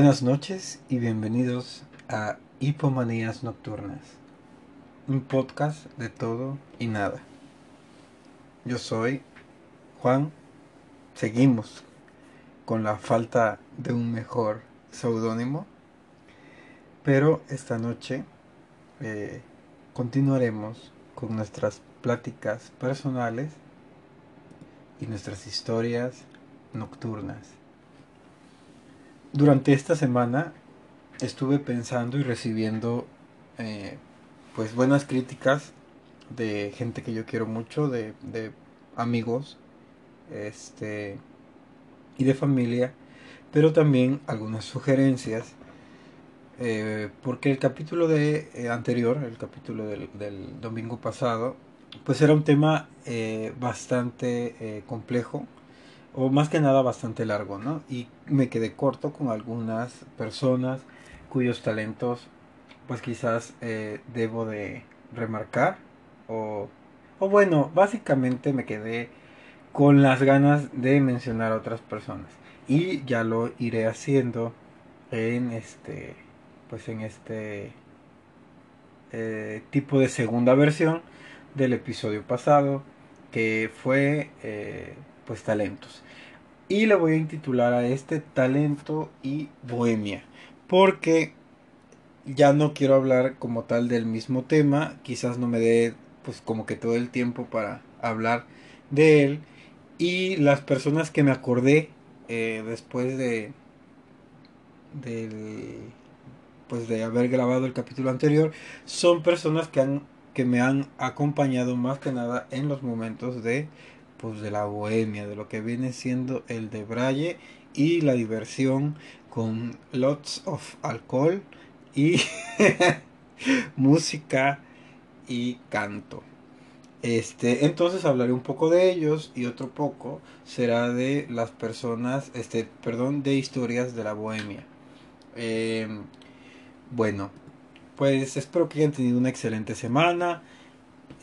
Buenas noches y bienvenidos a Hipomanías Nocturnas, un podcast de todo y nada. Yo soy Juan, seguimos con la falta de un mejor seudónimo, pero esta noche eh, continuaremos con nuestras pláticas personales y nuestras historias nocturnas. Durante esta semana estuve pensando y recibiendo eh, pues buenas críticas de gente que yo quiero mucho, de, de amigos, este y de familia, pero también algunas sugerencias. Eh, porque el capítulo de eh, anterior, el capítulo del, del, domingo pasado, pues era un tema bastante complejo o más que nada bastante largo, ¿no? Y me quedé corto con algunas personas cuyos talentos pues quizás eh, debo de remarcar o, o bueno, básicamente me quedé con las ganas de mencionar a otras personas y ya lo iré haciendo en este pues en este eh, tipo de segunda versión del episodio pasado que fue eh, pues talentos. Y le voy a intitular a este talento y bohemia. Porque ya no quiero hablar como tal del mismo tema. Quizás no me dé pues como que todo el tiempo para hablar de él. Y las personas que me acordé eh, después de, de pues de haber grabado el capítulo anterior son personas que han que me han acompañado más que nada en los momentos de pues de la bohemia, de lo que viene siendo el de Braille y la diversión con lots of alcohol y música y canto. Este, entonces hablaré un poco de ellos y otro poco será de las personas, este, perdón, de historias de la bohemia. Em, bueno, pues espero que hayan tenido una excelente semana.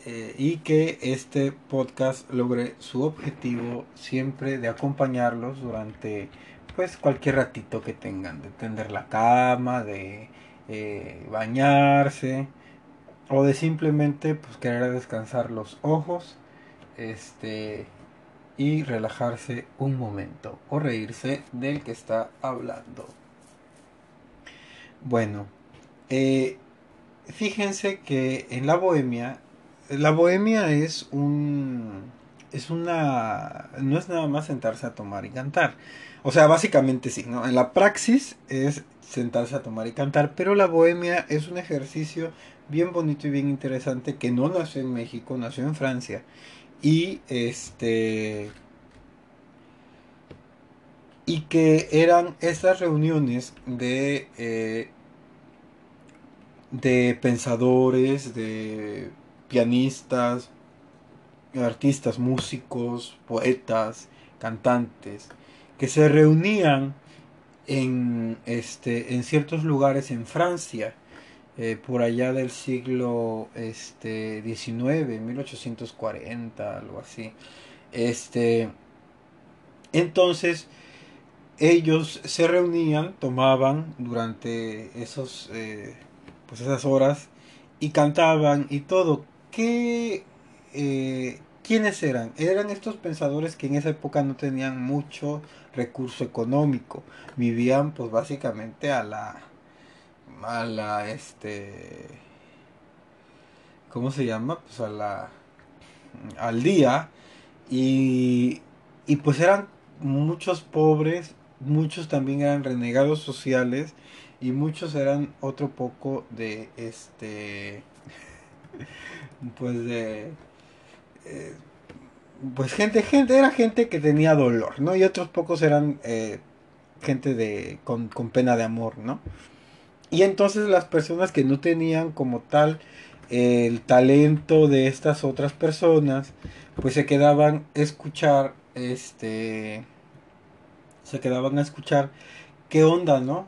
Eh, y que este podcast logre su objetivo siempre de acompañarlos durante pues cualquier ratito que tengan, de tender la cama, de eh, bañarse o de simplemente pues querer descansar los ojos este y relajarse un momento o reírse del que está hablando. Bueno, eh, fíjense que en la bohemia la bohemia es un es una no es nada más sentarse a tomar y cantar. O sea, básicamente sí, ¿no? En la praxis es sentarse a tomar y cantar, pero la bohemia es un ejercicio bien bonito y bien interesante que no nació en México, nació en Francia. Y este y que eran estas reuniones de eh, de pensadores, de pianistas, artistas, músicos, poetas, cantantes, que se reunían en, este, en ciertos lugares en Francia, eh, por allá del siglo este, XIX, 1840, algo así. Este, entonces, ellos se reunían, tomaban durante esos, eh, pues esas horas y cantaban y todo ¿qué, eh, ¿quiénes eran? Eran estos pensadores que en esa época no tenían mucho recurso económico, vivían pues básicamente a la, a la, este, ¿cómo se llama? Pues a la, al día y, y pues eran muchos pobres, muchos también eran renegados sociales y muchos eran otro poco de este pues de eh, pues gente gente era gente que tenía dolor no y otros pocos eran eh, gente de con, con, pena de amor no y entonces las personas que no tenían como tal el talento de estas otras personas pues se quedaban a escuchar este se quedaban a escuchar qué onda no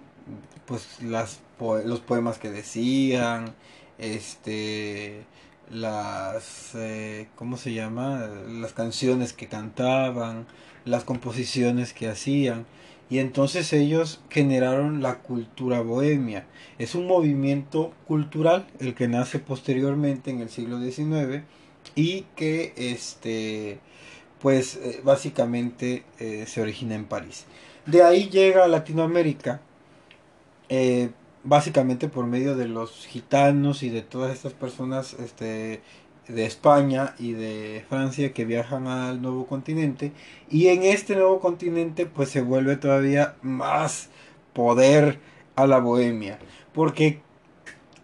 pues las los poemas que decían este las eh, cómo se llama las canciones que cantaban las composiciones que hacían Y entonces ellos generaron la cultura bohemia. Es un movimiento cultural el que nace posteriormente en el siglo XIX y que este pues eh, básicamente eh, se origina en París. De ahí llega a Latinoamérica, básicamente por medio de los gitanos y de todas estas personas este, de España y de Francia que viajan al nuevo continente. Y en este nuevo continente pues se vuelve todavía más poder a la bohemia. Porque,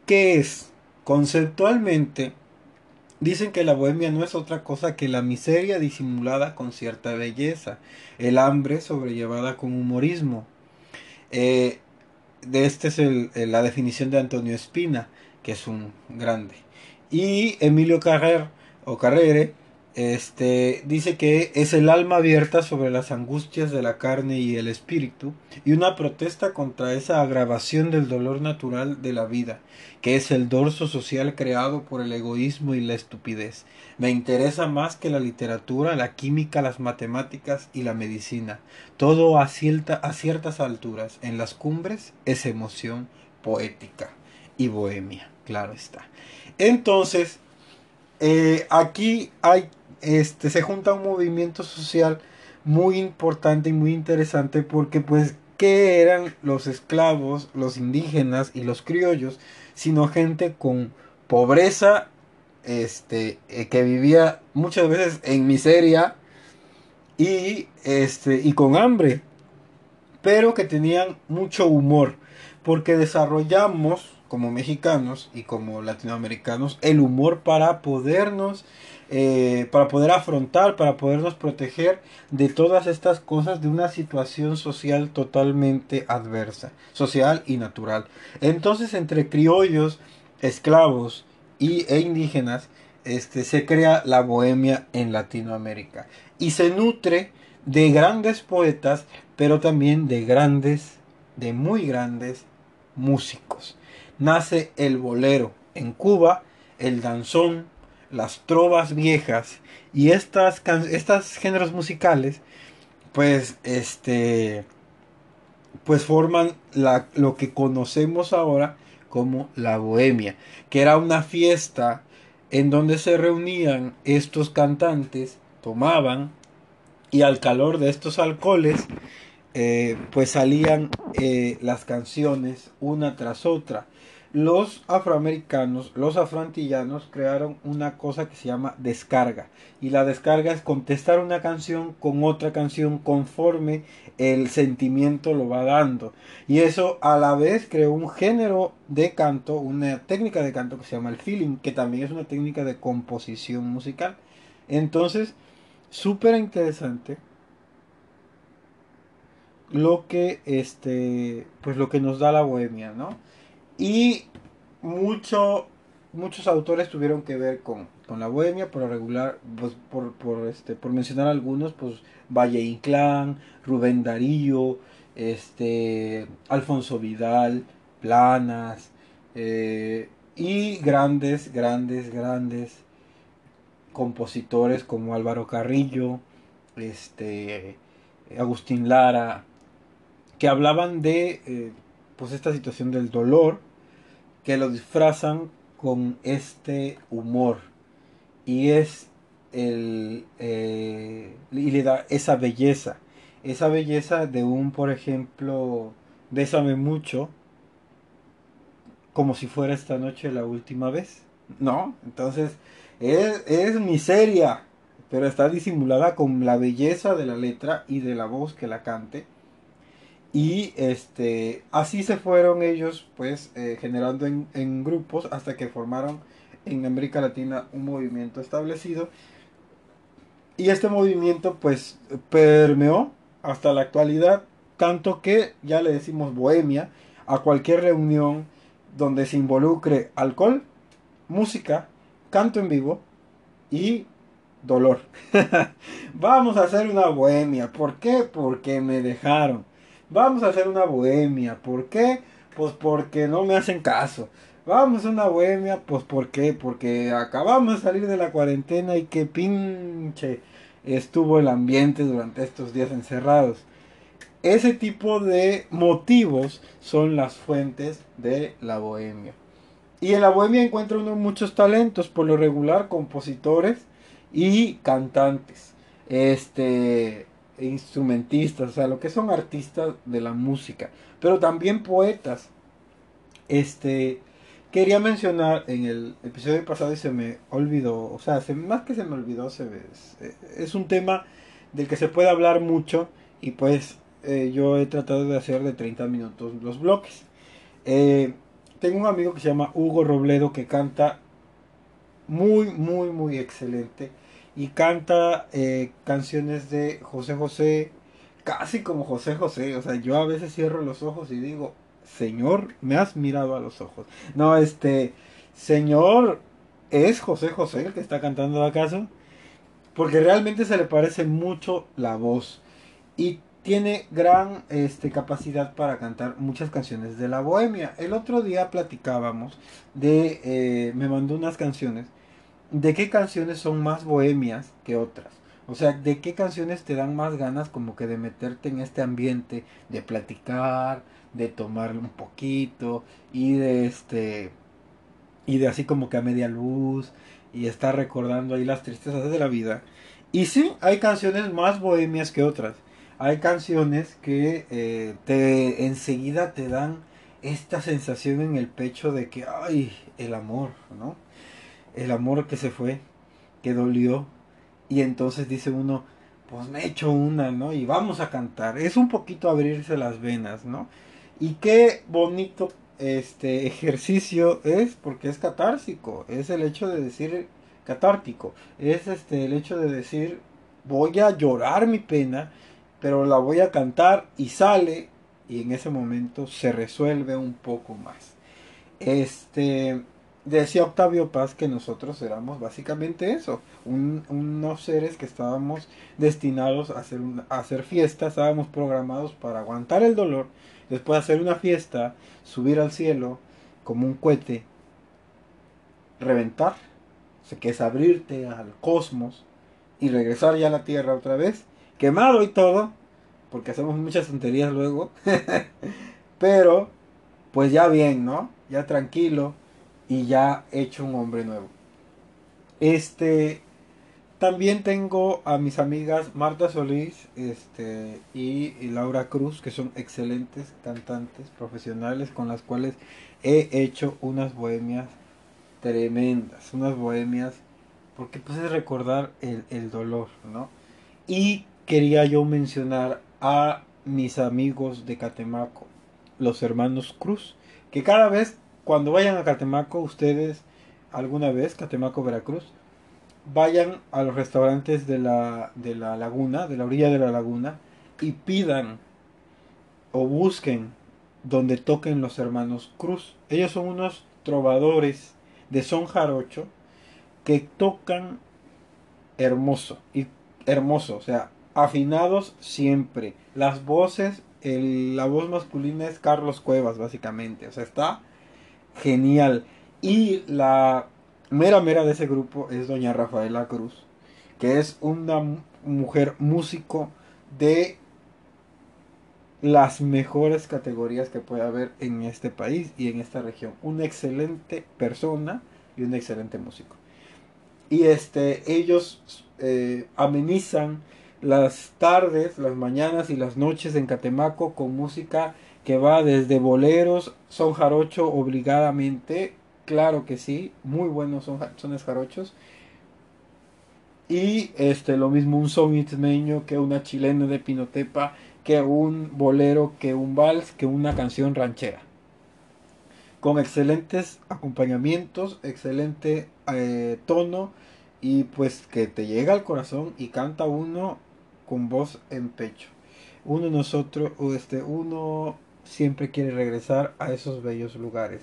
¿qué es? Conceptualmente, Dicen que la bohemia no es otra cosa que la miseria disimulada con cierta belleza, el hambre sobrellevada con humorismo. Eh, de este es la definición de Antonio Espina, que es un grande. Y Emilio Carrer, o Carrere, este, dice que es el alma abierta sobre las angustias de la carne y el espíritu y una protesta contra esa agravación del dolor natural de la vida, que es el dorso social creado por el egoísmo y la estupidez. Me interesa más que la literatura, la química, las matemáticas y la medicina. Todo a, a ciertas alturas, en las cumbres, es emoción poética y bohemia, claro está. Entonces, eh, aquí hay este, se junta un movimiento social muy importante y muy interesante porque pues ¿qué eran los esclavos, los indígenas y los criollos? Sino gente con pobreza, este, eh, que vivía muchas veces en miseria y, este, y con hambre, pero que tenían mucho humor, porque desarrollamos como mexicanos y como latinoamericanos el humor para podernos eh, para poder afrontar, para podernos proteger de todas estas cosas de una situación social totalmente adversa, social y natural. Entonces entre criollos, esclavos y, e indígenas, este, se crea la bohemia en Latinoamérica y se nutre de grandes poetas, pero también de grandes, de muy grandes músicos. Nace el bolero en Cuba, el danzón, las trovas viejas y estas géneros musicales pues este pues forman lo que conocemos ahora como la bohemia que era una fiesta en donde se reunían estos cantantes tomaban y al calor de estos alcoholes eh, pues salían eh, las canciones una tras otra los afroamericanos, los afroantillanos crearon una cosa que se llama descarga. Y la descarga es contestar una canción con otra canción conforme el sentimiento lo va dando. Y eso a la vez creó un género de canto, una técnica de canto que se llama el feeling, que también es una técnica de composición musical. Entonces, súper interesante lo que este pues lo que nos da la bohemia, ¿no? Y mucho, muchos autores tuvieron que ver con, la bohemia, por regular, pues, por, por, este, por mencionar algunos, pues Valle Inclán, Rubén Darío, este, Alfonso Vidal, Planas, eh, y grandes, grandes, grandes compositores como Álvaro Carrillo, este, Agustín Lara, que hablaban de eh, pues esta situación del dolor que lo disfrazan con este humor. Y es el eh, y le da esa belleza. Esa belleza de un por ejemplo bésame mucho como si fuera esta noche la última vez. No. Entonces es, es miseria pero está disimulada con la belleza de la letra y de la voz que la cante y este, así se fueron ellos pues eh, generando en, grupos hasta que formaron en América Latina un movimiento establecido. Y este movimiento pues permeó hasta la actualidad, tanto que ya le decimos bohemia a cualquier reunión donde se involucre alcohol, música, canto en vivo y dolor. Vamos a hacer una bohemia. ¿Por qué? Porque me dejaron vamos a hacer una bohemia. ¿Por qué? Pues porque no me hacen caso. Vamos a una bohemia, pues ¿por qué? Porque acabamos de salir de la cuarentena y qué pinche estuvo el ambiente durante estos días encerrados. ese tipo de motivos son las fuentes de la bohemia. Y en la bohemia encuentra uno muchos talentos, por lo regular compositores y cantantes, este, instrumentistas, o sea, lo que son artistas de la música, pero también poetas. Este, quería mencionar en el episodio pasado y se me olvidó, o sea, más que se me olvidó, se es un tema del que se puede hablar mucho y pues eh, yo he tratado de hacer de 30 minutos los bloques. Eh, tengo un amigo que se llama Hugo Robledo que canta muy, muy, muy excelente. Y canta eh, canciones de José José, casi como José José. O sea, yo a veces cierro los ojos y digo, Señor, me has mirado a los ojos. No, este, Señor, ¿es José José el que está cantando acaso? Porque realmente se le parece mucho la voz. Y tiene gran este, capacidad para cantar muchas canciones de la bohemia. El otro día platicábamos de, eh, me mandó unas canciones, de qué canciones son más bohemias que otras. O sea, de qué canciones te dan más ganas como que de meterte en este ambiente, de platicar, de tomar un poquito y de este y de así como que a media luz y estar recordando ahí las tristezas de la vida. Y sí, hay canciones más bohemias que otras hay canciones que eh, te enseguida te dan esta sensación en el pecho de que, ay, el amor, ¿no? El amor que se fue, que dolió. Y entonces dice uno, pues me echo una, ¿no? Y vamos a cantar. Es un poquito abrirse las venas, ¿no? Y qué bonito este ejercicio es porque es catársico. Es el hecho de decir catártico. Es este el hecho de decir voy a llorar mi pena pero la voy a cantar y sale y en ese momento se resuelve un poco más. Este decía Octavio Paz que nosotros éramos básicamente eso, unos seres que estábamos destinados a hacer, a hacer fiesta, estábamos programados para aguantar el dolor, después hacer una fiesta, subir al cielo como un cohete, reventar, que es abrirte al cosmos y regresar ya a la Tierra otra vez quemado y todo, porque hacemos muchas tonterías luego, pero pues ya bien, ¿no? Ya tranquilo y ya hecho un hombre nuevo. Este, también tengo a mis amigas Marta Solís este, y, Laura Cruz, que son excelentes cantantes profesionales con las cuales he hecho unas bohemias tremendas, unas bohemias, porque pues es recordar el, el dolor, ¿no? Y quería yo mencionar a mis amigos de Catemaco, los hermanos Cruz, que cada vez cuando vayan a Catemaco, ustedes alguna vez, Catemaco, Veracruz, vayan a los restaurantes de la, de la laguna, de la orilla de la laguna, y pidan o busquen donde toquen los hermanos Cruz. Ellos son unos trovadores de son jarocho que tocan hermoso y hermoso, o sea, afinados siempre. Las voces, la voz masculina es Carlos Cuevas, básicamente. O sea, está genial. Y la mera mera de ese grupo es doña Rafaela Cruz, que es una mujer músico de las mejores categorías que puede haber en este país y en esta región. Una excelente persona y un excelente músico. Y este, ellos eh, amenizan las tardes, las mañanas y las noches en Catemaco con música que va desde boleros, son jarocho obligadamente, claro que sí, muy buenos son sones jarochos. Y este lo mismo un son ismeño que una chilena de Pinotepa, que un bolero, que un vals, que una canción ranchera. Con excelentes acompañamientos, excelente eh, tono y pues que te llega al corazón y canta uno con voz en pecho. Uno nosotros, este, uno siempre quiere regresar a esos bellos lugares.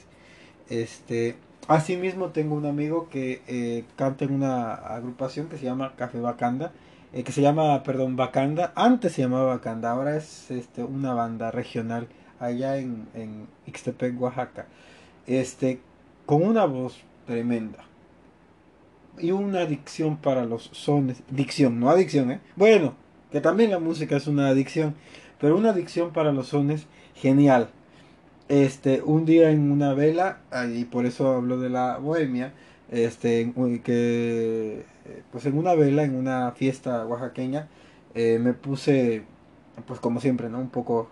Este, asimismo tengo un amigo que eh, canta en una agrupación que se llama Café Bacanda, eh, que se llama, perdón, Bacanda, antes se llamaba Bacanda, ahora es este, una banda regional allá en, en Ixtepec, Oaxaca, este, con una voz tremenda y una dicción para los sones, dicción, no adicción, ¿eh? Bueno, que también la música es una adicción, pero una adicción para los sones genial. Este, un día en una vela, y por eso hablo de la bohemia, este, que pues en una vela, en una fiesta oaxaqueña, eh, me puse, pues como siempre, ¿no? Un poco,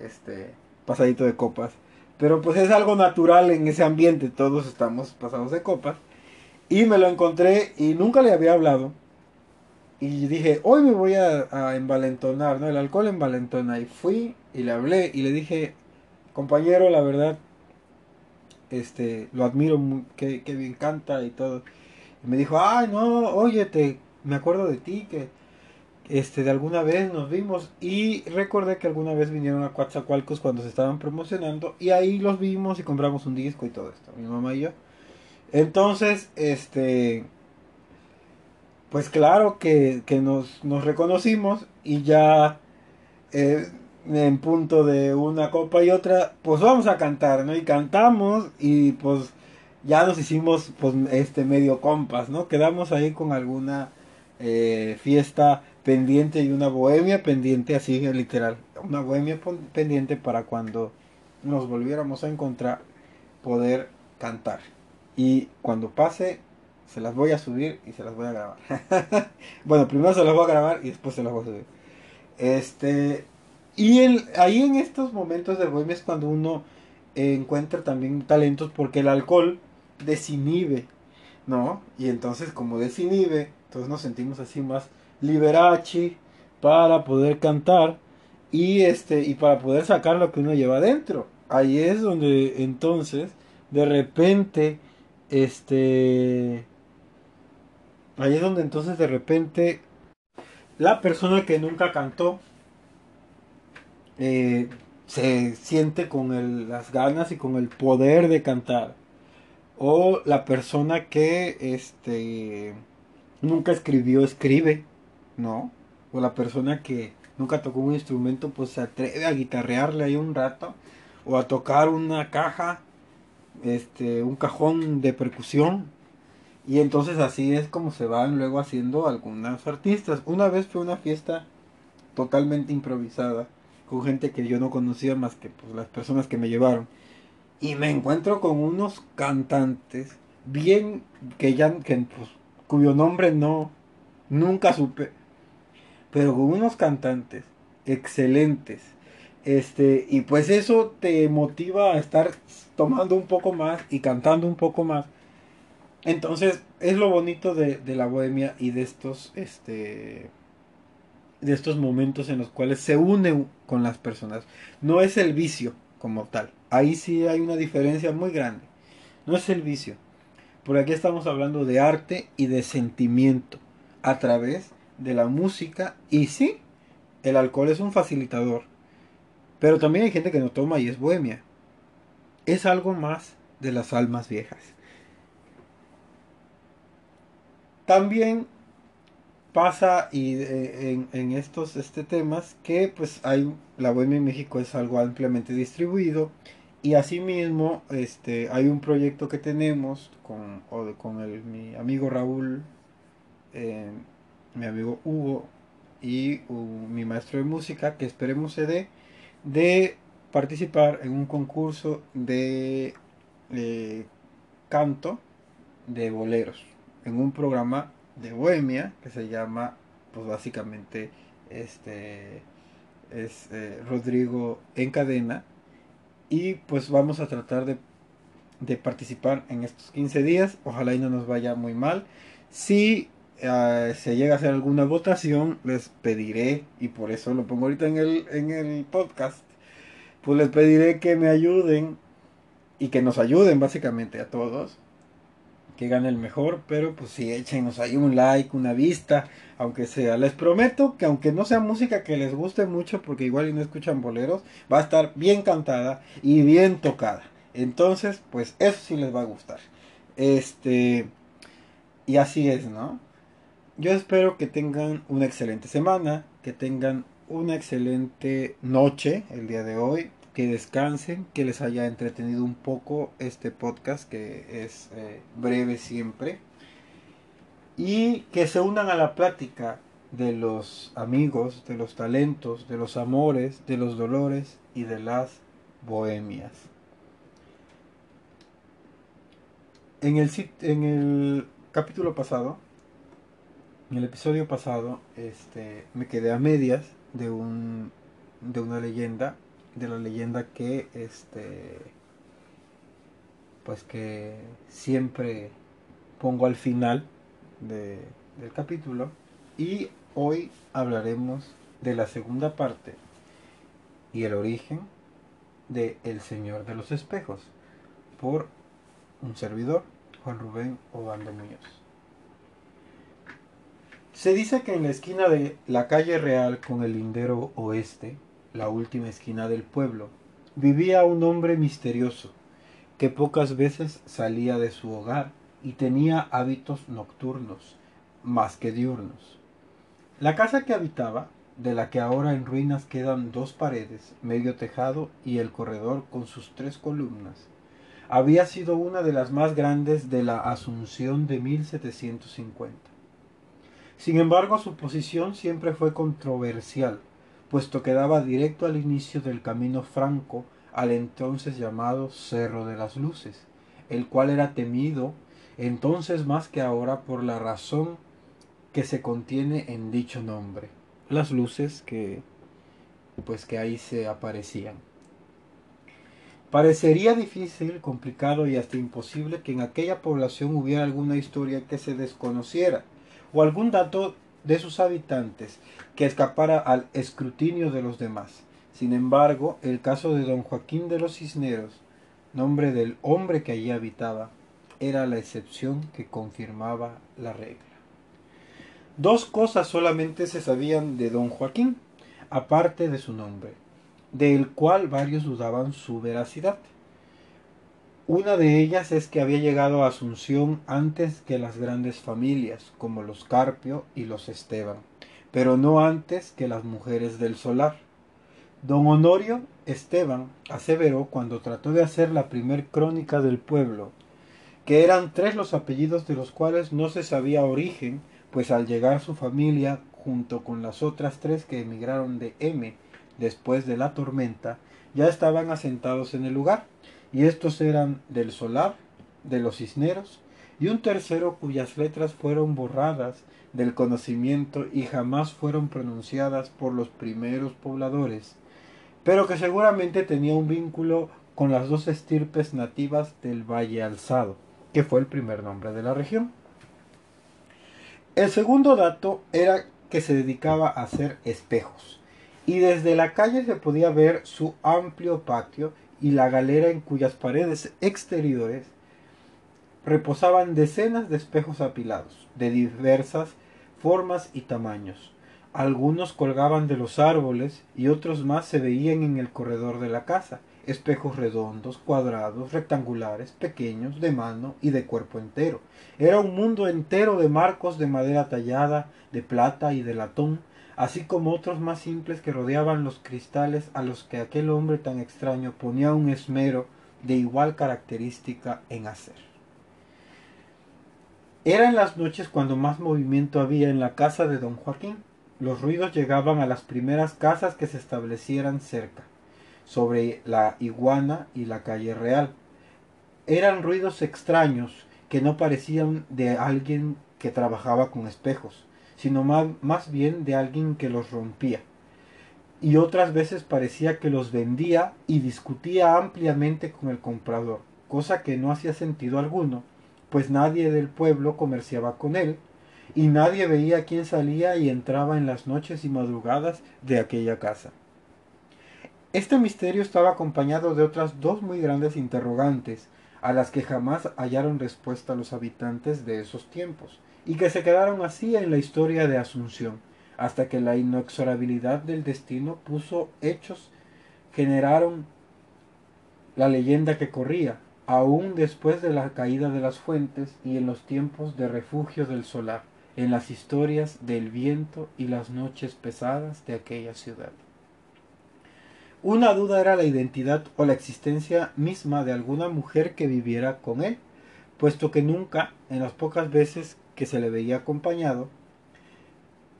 este, pasadito de copas. Pero pues es algo natural en ese ambiente, todos estamos pasados de copas. Y me lo encontré y nunca le había hablado. Y dije, hoy me voy a, envalentonar, ¿no? El alcohol envalentona. Y fui y le hablé y le dije, compañero, la verdad, este, lo admiro, que, que bien canta y todo. Y me dijo, ay, no, oye, te, me acuerdo de ti, que este, de alguna vez nos vimos y recordé que alguna vez vinieron a Coatzacoalcos cuando se estaban promocionando y ahí los vimos y compramos un disco y todo esto, mi mamá y yo. Entonces, este, pues claro que, nos, nos, reconocimos y ya eh, en punto de una copa y otra, pues vamos a cantar, ¿no? Y cantamos y pues ya nos hicimos pues este medio compas, ¿no? Quedamos ahí con alguna eh, fiesta pendiente y una bohemia pendiente, así literal, una bohemia pendiente para cuando nos volviéramos a encontrar poder cantar. Y cuando pase, se las voy a subir y se las voy a grabar. bueno, primero se las voy a grabar y después se las voy a subir. Este, y el, ahí en estos momentos de bohemia es cuando uno encuentra también talentos porque el alcohol desinhibe, ¿no? Y entonces como desinhibe, entonces nos sentimos así más Liberace para poder cantar y este y para poder sacar lo que uno lleva adentro. Ahí es donde entonces de repente este ahí es donde entonces de repente la persona que nunca cantó eh, se siente con las ganas y con el poder de cantar o la persona que este nunca escribió escribe ¿no? O la persona que nunca tocó un instrumento, pues se atreve a guitarrearle ahí un rato, o a tocar una caja, este, un cajón de percusión. Y entonces así es como se van luego haciendo algunos artistas. Una vez fue una fiesta totalmente improvisada, con gente que yo no conocía más que pues, las personas que me llevaron. Y me encuentro con unos cantantes bien que ya que, pues, cuyo nombre no nunca supe pero con unos cantantes excelentes. Este, y pues eso te motiva a estar tomando un poco más y cantando un poco más. Entonces, es lo bonito de, la bohemia y de estos, este, de estos momentos en los cuales se une con las personas. No es el vicio como tal. Ahí sí hay una diferencia muy grande. No es el vicio. Por aquí estamos hablando de arte y de sentimiento a través de la música y sí, el alcohol es un facilitador, pero también hay gente que no toma y es bohemia. Es algo más de las almas viejas. También pasa y eh, en, estos este temas que pues hay la bohemia en México es algo ampliamente distribuido y asimismo este hay un proyecto que tenemos con, con el, mi amigo Raúl eh, mi amigo Hugo y mi maestro de música, que esperemos se dé, de participar en un concurso de eh, canto de boleros, en un programa de bohemia que se llama, pues básicamente, este es eh, Rodrigo en cadena y pues vamos a tratar de, de participar en estos 15 días, ojalá y no nos vaya muy mal. Si uh, se llega a hacer alguna votación, les pediré, y por eso lo pongo ahorita en el, en el podcast, pues les pediré que me ayuden y que nos ayuden básicamente a todos. Que gane el mejor, pero pues si échenos ahí un like, una vista, aunque sea. Les prometo que aunque no sea música que les guste mucho, porque igual y no escuchan boleros, va a estar bien cantada y bien tocada. Entonces, pues eso sí les va a gustar. Este, y así es, ¿no? yo espero que tengan una excelente semana, que tengan una excelente noche el día de hoy, que descansen, que les haya entretenido un poco este podcast que es eh, breve siempre y que se unan a la plática de los amigos, de los talentos, de los amores, de los dolores y de las bohemias. En el, en el capítulo pasado, en el episodio pasado, este, me quedé a medias de un de una leyenda, de la leyenda que este pues que siempre pongo al final de, del capítulo y hoy hablaremos de la segunda parte y el origen de El Señor de los Espejos por un servidor, Juan Rubén Obando Muñoz. Se dice que en la esquina de la calle Real con el lindero oeste, la última esquina del pueblo, vivía un hombre misterioso que pocas veces salía de su hogar y tenía hábitos nocturnos más que diurnos. La casa que habitaba, de la que ahora en ruinas quedan dos paredes, medio tejado y el corredor con sus tres columnas, había sido una de las más grandes de la Asunción de 1750. Sin embargo, su posición siempre fue controversial, puesto que daba directo al inicio del camino franco al entonces llamado Cerro de las Luces, el cual era temido entonces más que ahora por la razón que se contiene en dicho nombre, las luces que pues que ahí se aparecían. Parecería difícil, complicado y hasta imposible que en aquella población hubiera alguna historia que se desconociera o algún dato de sus habitantes que escapara al escrutinio de los demás. Sin embargo, el caso de don Joaquín de los Cisneros, nombre del hombre que allí habitaba, era la excepción que confirmaba la regla. Dos cosas solamente se sabían de don Joaquín, aparte de su nombre, del cual varios dudaban su veracidad. Una de ellas es que había llegado a Asunción antes que las grandes familias, como los Carpio y los Esteban, pero no antes que las mujeres del solar. Don Honorio Esteban aseveró cuando trató de hacer la primer crónica del pueblo, que eran tres los apellidos de los cuales no se sabía origen, pues al llegar su familia, junto con las otras tres que emigraron de M después de la tormenta, ya estaban asentados en el lugar y estos eran del solar, de los cisneros, y un tercero cuyas letras fueron borradas del conocimiento y jamás fueron pronunciadas por los primeros pobladores, pero que seguramente tenía un vínculo con las dos estirpes nativas del Valle Alzado, que fue el primer nombre de la región. El segundo dato era que se dedicaba a hacer espejos, y desde la calle se podía ver su amplio patio y la galera en cuyas paredes exteriores reposaban decenas de espejos apilados, de diversas formas y tamaños. Algunos colgaban de los árboles y otros más se veían en el corredor de la casa, espejos redondos, cuadrados, rectangulares, pequeños, de mano y de cuerpo entero. Era un mundo entero de marcos de madera tallada, de plata y de latón, así como otros más simples que rodeaban los cristales a los que aquel hombre tan extraño ponía un esmero de igual característica en hacer. Eran las noches cuando más movimiento había en la casa de don Joaquín. Los ruidos llegaban a las primeras casas que se establecieran cerca, sobre la iguana y la calle real. Eran ruidos extraños que no parecían de alguien que trabajaba con espejos, sino más, bien de alguien que los rompía. Y otras veces parecía que los vendía y discutía ampliamente con el comprador, cosa que no hacía sentido alguno, pues nadie del pueblo comerciaba con él, y nadie veía quién salía y entraba en las noches y madrugadas de aquella casa. Este misterio estaba acompañado de otras dos muy grandes interrogantes, a las que jamás hallaron respuesta los habitantes de esos tiempos, y que se quedaron así en la historia de Asunción, hasta que la inexorabilidad del destino puso hechos, generaron la leyenda que corría, aún después de la caída de las fuentes y en los tiempos de refugio del solar, en las historias del viento y las noches pesadas de aquella ciudad. Una duda era la identidad o la existencia misma de alguna mujer que viviera con él, puesto que nunca, en las pocas veces que se le veía acompañado,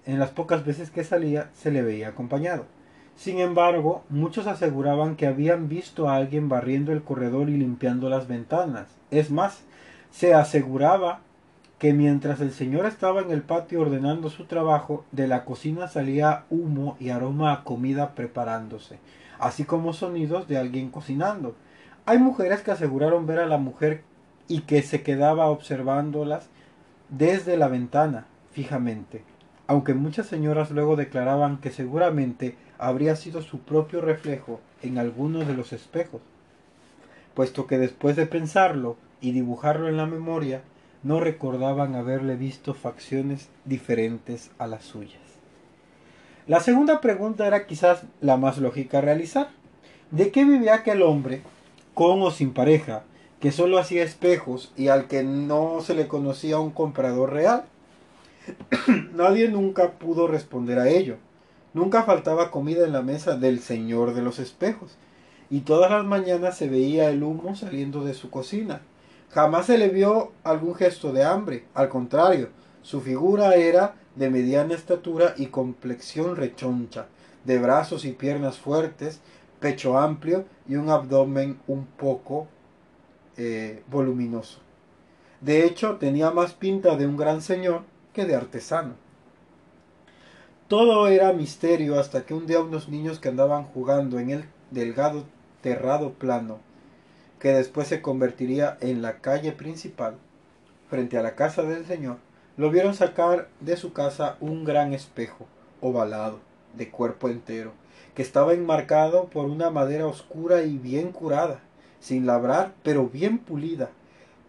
en las pocas veces que salía se le veía acompañado. Sin embargo, muchos aseguraban que habían visto a alguien barriendo el corredor y limpiando las ventanas. Es más, se aseguraba que mientras el señor estaba en el patio ordenando su trabajo, de la cocina salía humo y aroma a comida preparándose, así como sonidos de alguien cocinando. Hay mujeres que aseguraron ver a la mujer y que se quedaba observándolas desde la ventana, fijamente, aunque muchas señoras luego declaraban que seguramente habría sido su propio reflejo en alguno de los espejos, puesto que después de pensarlo y dibujarlo en la memoria, no recordaban haberle visto facciones diferentes a las suyas. La segunda pregunta era quizás la más lógica a realizar. ¿De qué vivía aquel hombre, con o sin pareja, que solo hacía espejos y al que no se le conocía un comprador real? Nadie nunca pudo responder a ello. Nunca faltaba comida en la mesa del señor de los espejos, y todas las mañanas se veía el humo saliendo de su cocina. Jamás se le vio algún gesto de hambre, al contrario, su figura era de mediana estatura y complexión rechoncha, de brazos y piernas fuertes, pecho amplio y un abdomen un poco eh, voluminoso. De hecho, tenía más pinta de un gran señor que de artesano. Todo era misterio hasta que un día unos niños que andaban jugando en el delgado terrado plano, que después se convertiría en la calle principal, frente a la casa del Señor, lo vieron sacar de su casa un gran espejo, ovalado, de cuerpo entero, que estaba enmarcado por una madera oscura y bien curada, sin labrar, pero bien pulida.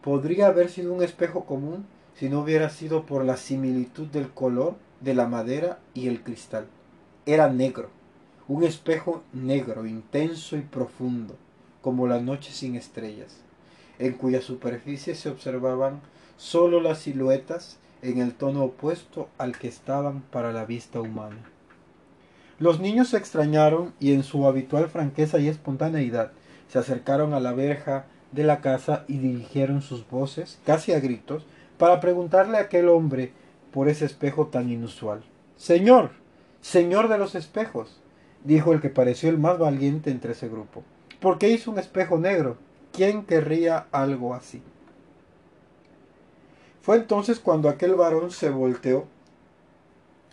Podría haber sido un espejo común si no hubiera sido por la similitud del color de la madera y el cristal. Era negro, un espejo negro, intenso y profundo, como la noche sin estrellas, en cuya superficie se observaban sólo las siluetas en el tono opuesto al que estaban para la vista humana. Los niños se extrañaron y en su habitual franqueza y espontaneidad se acercaron a la verja de la casa y dirigieron sus voces, casi a gritos, para preguntarle a aquel hombre por ese espejo tan inusual. Señor, señor de los espejos, dijo el que pareció el más valiente entre ese grupo. ¿Por qué hizo un espejo negro? ¿Quién querría algo así? Fue entonces cuando aquel varón se volteó,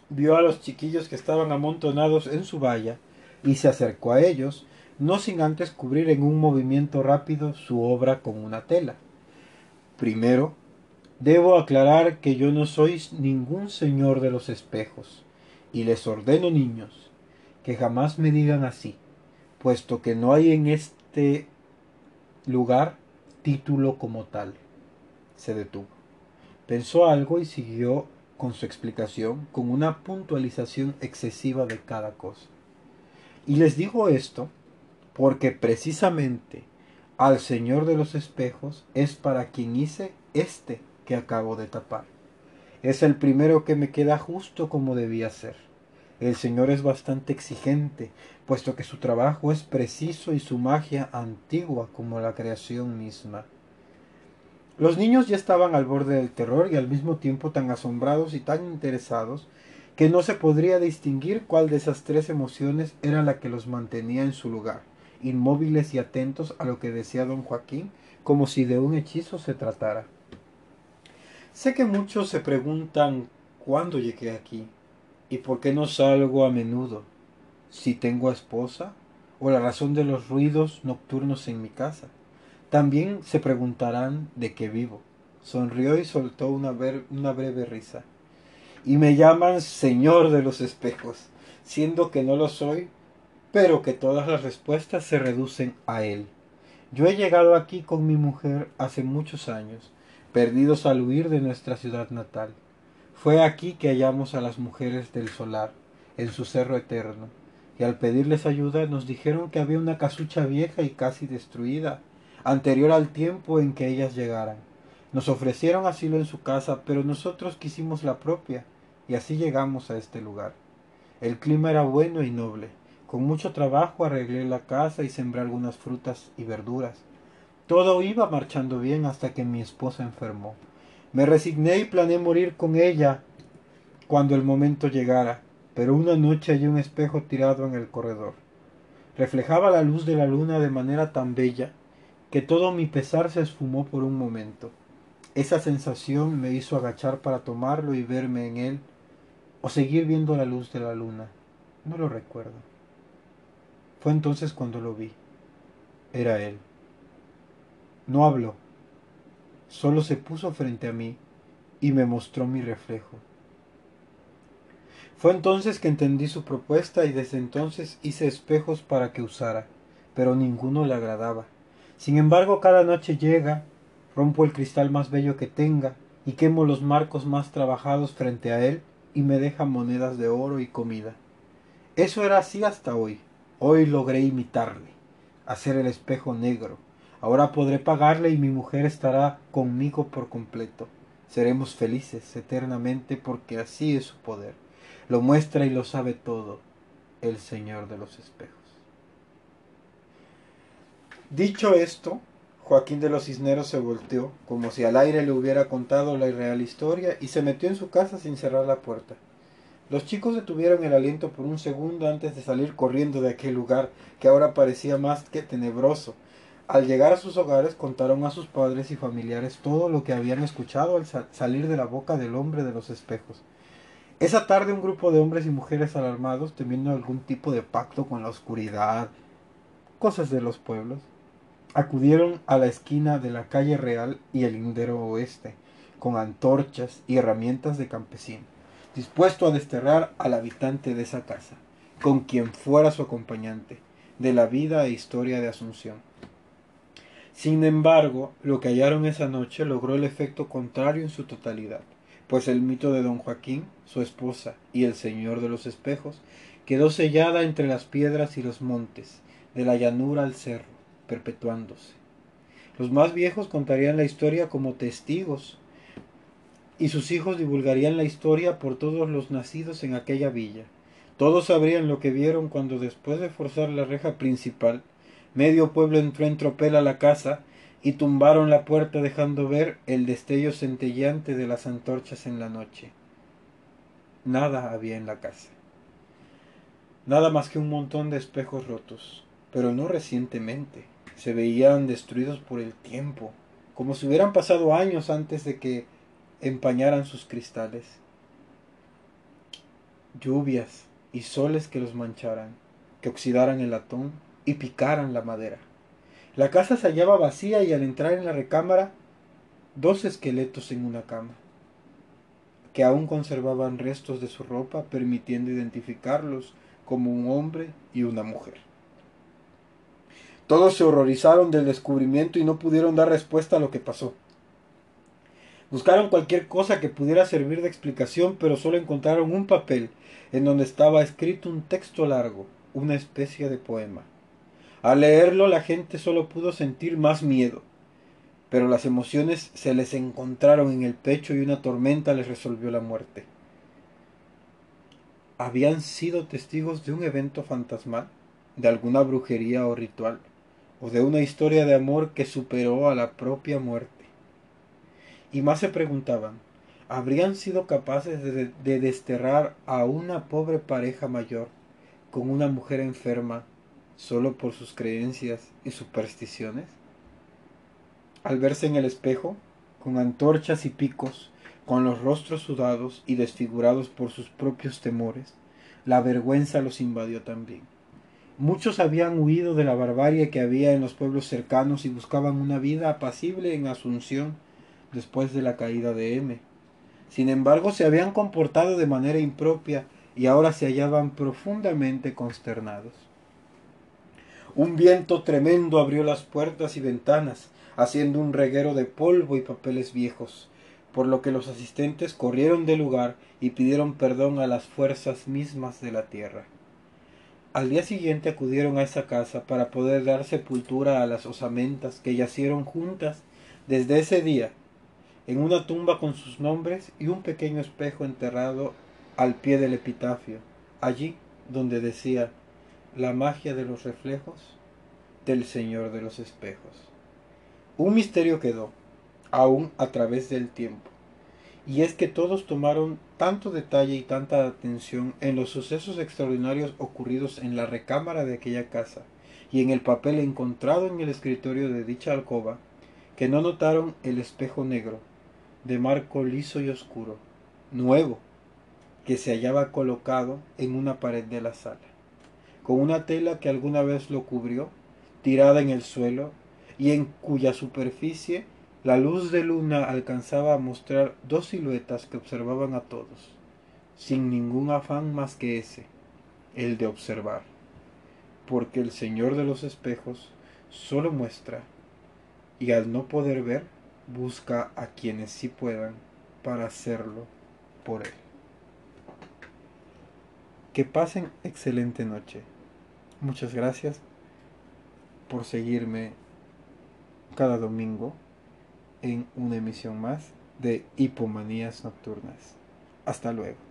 vio a los chiquillos que estaban amontonados en su valla y se acercó a ellos, no sin antes cubrir en un movimiento rápido su obra con una tela. Primero Debo aclarar que yo no soy ningún señor de los espejos, y les ordeno, niños, que jamás me digan así, puesto que no hay en este lugar título como tal. Se detuvo. Pensó algo y siguió con su explicación con una puntualización excesiva de cada cosa. Y les digo esto porque precisamente al Señor de los espejos es para quien hice este que acabo de tapar. Es el primero que me queda justo como debía ser. El Señor es bastante exigente, puesto que su trabajo es preciso y su magia antigua como la creación misma. Los niños ya estaban al borde del terror y al mismo tiempo tan asombrados y tan interesados que no se podría distinguir cuál de esas tres emociones era la que los mantenía en su lugar, inmóviles y atentos a lo que decía don Joaquín, como si de un hechizo se tratara. Sé que muchos se preguntan cuándo llegué aquí y por qué no salgo a menudo, si tengo esposa o la razón de los ruidos nocturnos en mi casa. También se preguntarán de qué vivo. Sonrió y soltó una, una breve risa. Y me llaman Señor de los espejos, siendo que no lo soy, pero que todas las respuestas se reducen a Él. Yo he llegado aquí con mi mujer hace muchos años, perdidos al huir de nuestra ciudad natal. Fue aquí que hallamos a las mujeres del solar, en su cerro eterno, y al pedirles ayuda nos dijeron que había una casucha vieja y casi destruida, anterior al tiempo en que ellas llegaran. Nos ofrecieron asilo en su casa, pero nosotros quisimos la propia, y así llegamos a este lugar. El clima era bueno y noble. Con mucho trabajo arreglé la casa y sembré algunas frutas y verduras. Todo iba marchando bien hasta que mi esposa enfermó. Me resigné y planeé morir con ella cuando el momento llegara, pero una noche hallé un espejo tirado en el corredor. Reflejaba la luz de la luna de manera tan bella que todo mi pesar se esfumó por un momento. Esa sensación me hizo agachar para tomarlo y verme en él, o seguir viendo la luz de la luna. No lo recuerdo. Fue entonces cuando lo vi. Era él. No habló, solo se puso frente a mí y me mostró mi reflejo. Fue entonces que entendí su propuesta y desde entonces hice espejos para que usara, pero ninguno le agradaba. Sin embargo, cada noche llega, rompo el cristal más bello que tenga y quemo los marcos más trabajados frente a él y me deja monedas de oro y comida. Eso era así hasta hoy. Hoy logré imitarle, hacer el espejo negro. Ahora podré pagarle y mi mujer estará conmigo por completo. Seremos felices eternamente porque así es su poder. Lo muestra y lo sabe todo el Señor de los espejos. Dicho esto, Joaquín de los Cisneros se volteó, como si al aire le hubiera contado la irreal historia, y se metió en su casa sin cerrar la puerta. Los chicos detuvieron el aliento por un segundo antes de salir corriendo de aquel lugar, que ahora parecía más que tenebroso. Al llegar a sus hogares contaron a sus padres y familiares todo lo que habían escuchado al salir de la boca del hombre de los espejos. Esa tarde un grupo de hombres y mujeres alarmados, temiendo algún tipo de pacto con la oscuridad, cosas de los pueblos, acudieron a la esquina de la calle Real y el lindero oeste, con antorchas y herramientas de campesino, dispuesto a desterrar al habitante de esa casa, con quien fuera su acompañante, de la vida e historia de Asunción. Sin embargo, lo que hallaron esa noche logró el efecto contrario en su totalidad pues el mito de don Joaquín, su esposa y el señor de los espejos quedó sellada entre las piedras y los montes, de la llanura al cerro, perpetuándose. Los más viejos contarían la historia como testigos, y sus hijos divulgarían la historia por todos los nacidos en aquella villa. Todos sabrían lo que vieron cuando después de forzar la reja principal, medio pueblo entró en tropel a la casa y tumbaron la puerta dejando ver el destello centellante de las antorchas en la noche. Nada había en la casa. Nada más que un montón de espejos rotos, pero no recientemente. Se veían destruidos por el tiempo, como si hubieran pasado años antes de que empañaran sus cristales. Lluvias y soles que los mancharan, que oxidaran el latón y picaran la madera. La casa se hallaba vacía y al entrar en la recámara, dos esqueletos en una cama, que aún conservaban restos de su ropa, permitiendo identificarlos como un hombre y una mujer. Todos se horrorizaron del descubrimiento y no pudieron dar respuesta a lo que pasó. Buscaron cualquier cosa que pudiera servir de explicación, pero solo encontraron un papel en donde estaba escrito un texto largo, una especie de poema. Al leerlo la gente solo pudo sentir más miedo, pero las emociones se les encontraron en el pecho y una tormenta les resolvió la muerte. Habían sido testigos de un evento fantasmal, de alguna brujería o ritual, o de una historia de amor que superó a la propia muerte. Y más se preguntaban, ¿habrían sido capaces de, de desterrar a una pobre pareja mayor con una mujer enferma solo por sus creencias y supersticiones? Al verse en el espejo, con antorchas y picos, con los rostros sudados y desfigurados por sus propios temores, la vergüenza los invadió también. Muchos habían huido de la barbarie que había en los pueblos cercanos y buscaban una vida apacible en Asunción después de la caída de M. Sin embargo, se habían comportado de manera impropia y ahora se hallaban profundamente consternados. Un viento tremendo abrió las puertas y ventanas, haciendo un reguero de polvo y papeles viejos, por lo que los asistentes corrieron del lugar y pidieron perdón a las fuerzas mismas de la tierra. Al día siguiente acudieron a esa casa para poder dar sepultura a las osamentas que yacieron juntas desde ese día, en una tumba con sus nombres y un pequeño espejo enterrado al pie del epitafio, allí donde decía la magia de los reflejos del Señor de los espejos. Un misterio quedó, aún a través del tiempo, y es que todos tomaron tanto detalle y tanta atención en los sucesos extraordinarios ocurridos en la recámara de aquella casa y en el papel encontrado en el escritorio de dicha alcoba, que no notaron el espejo negro, de marco liso y oscuro, nuevo, que se hallaba colocado en una pared de la sala, con una tela que alguna vez lo cubrió, tirada en el suelo, y en cuya superficie la luz de luna alcanzaba a mostrar dos siluetas que observaban a todos, sin ningún afán más que ese, el de observar, porque el Señor de los espejos solo muestra, y al no poder ver, busca a quienes sí puedan para hacerlo por él. Que pasen excelente noche. Muchas gracias por seguirme cada domingo en una emisión más de Hipomanías Nocturnas. Hasta luego.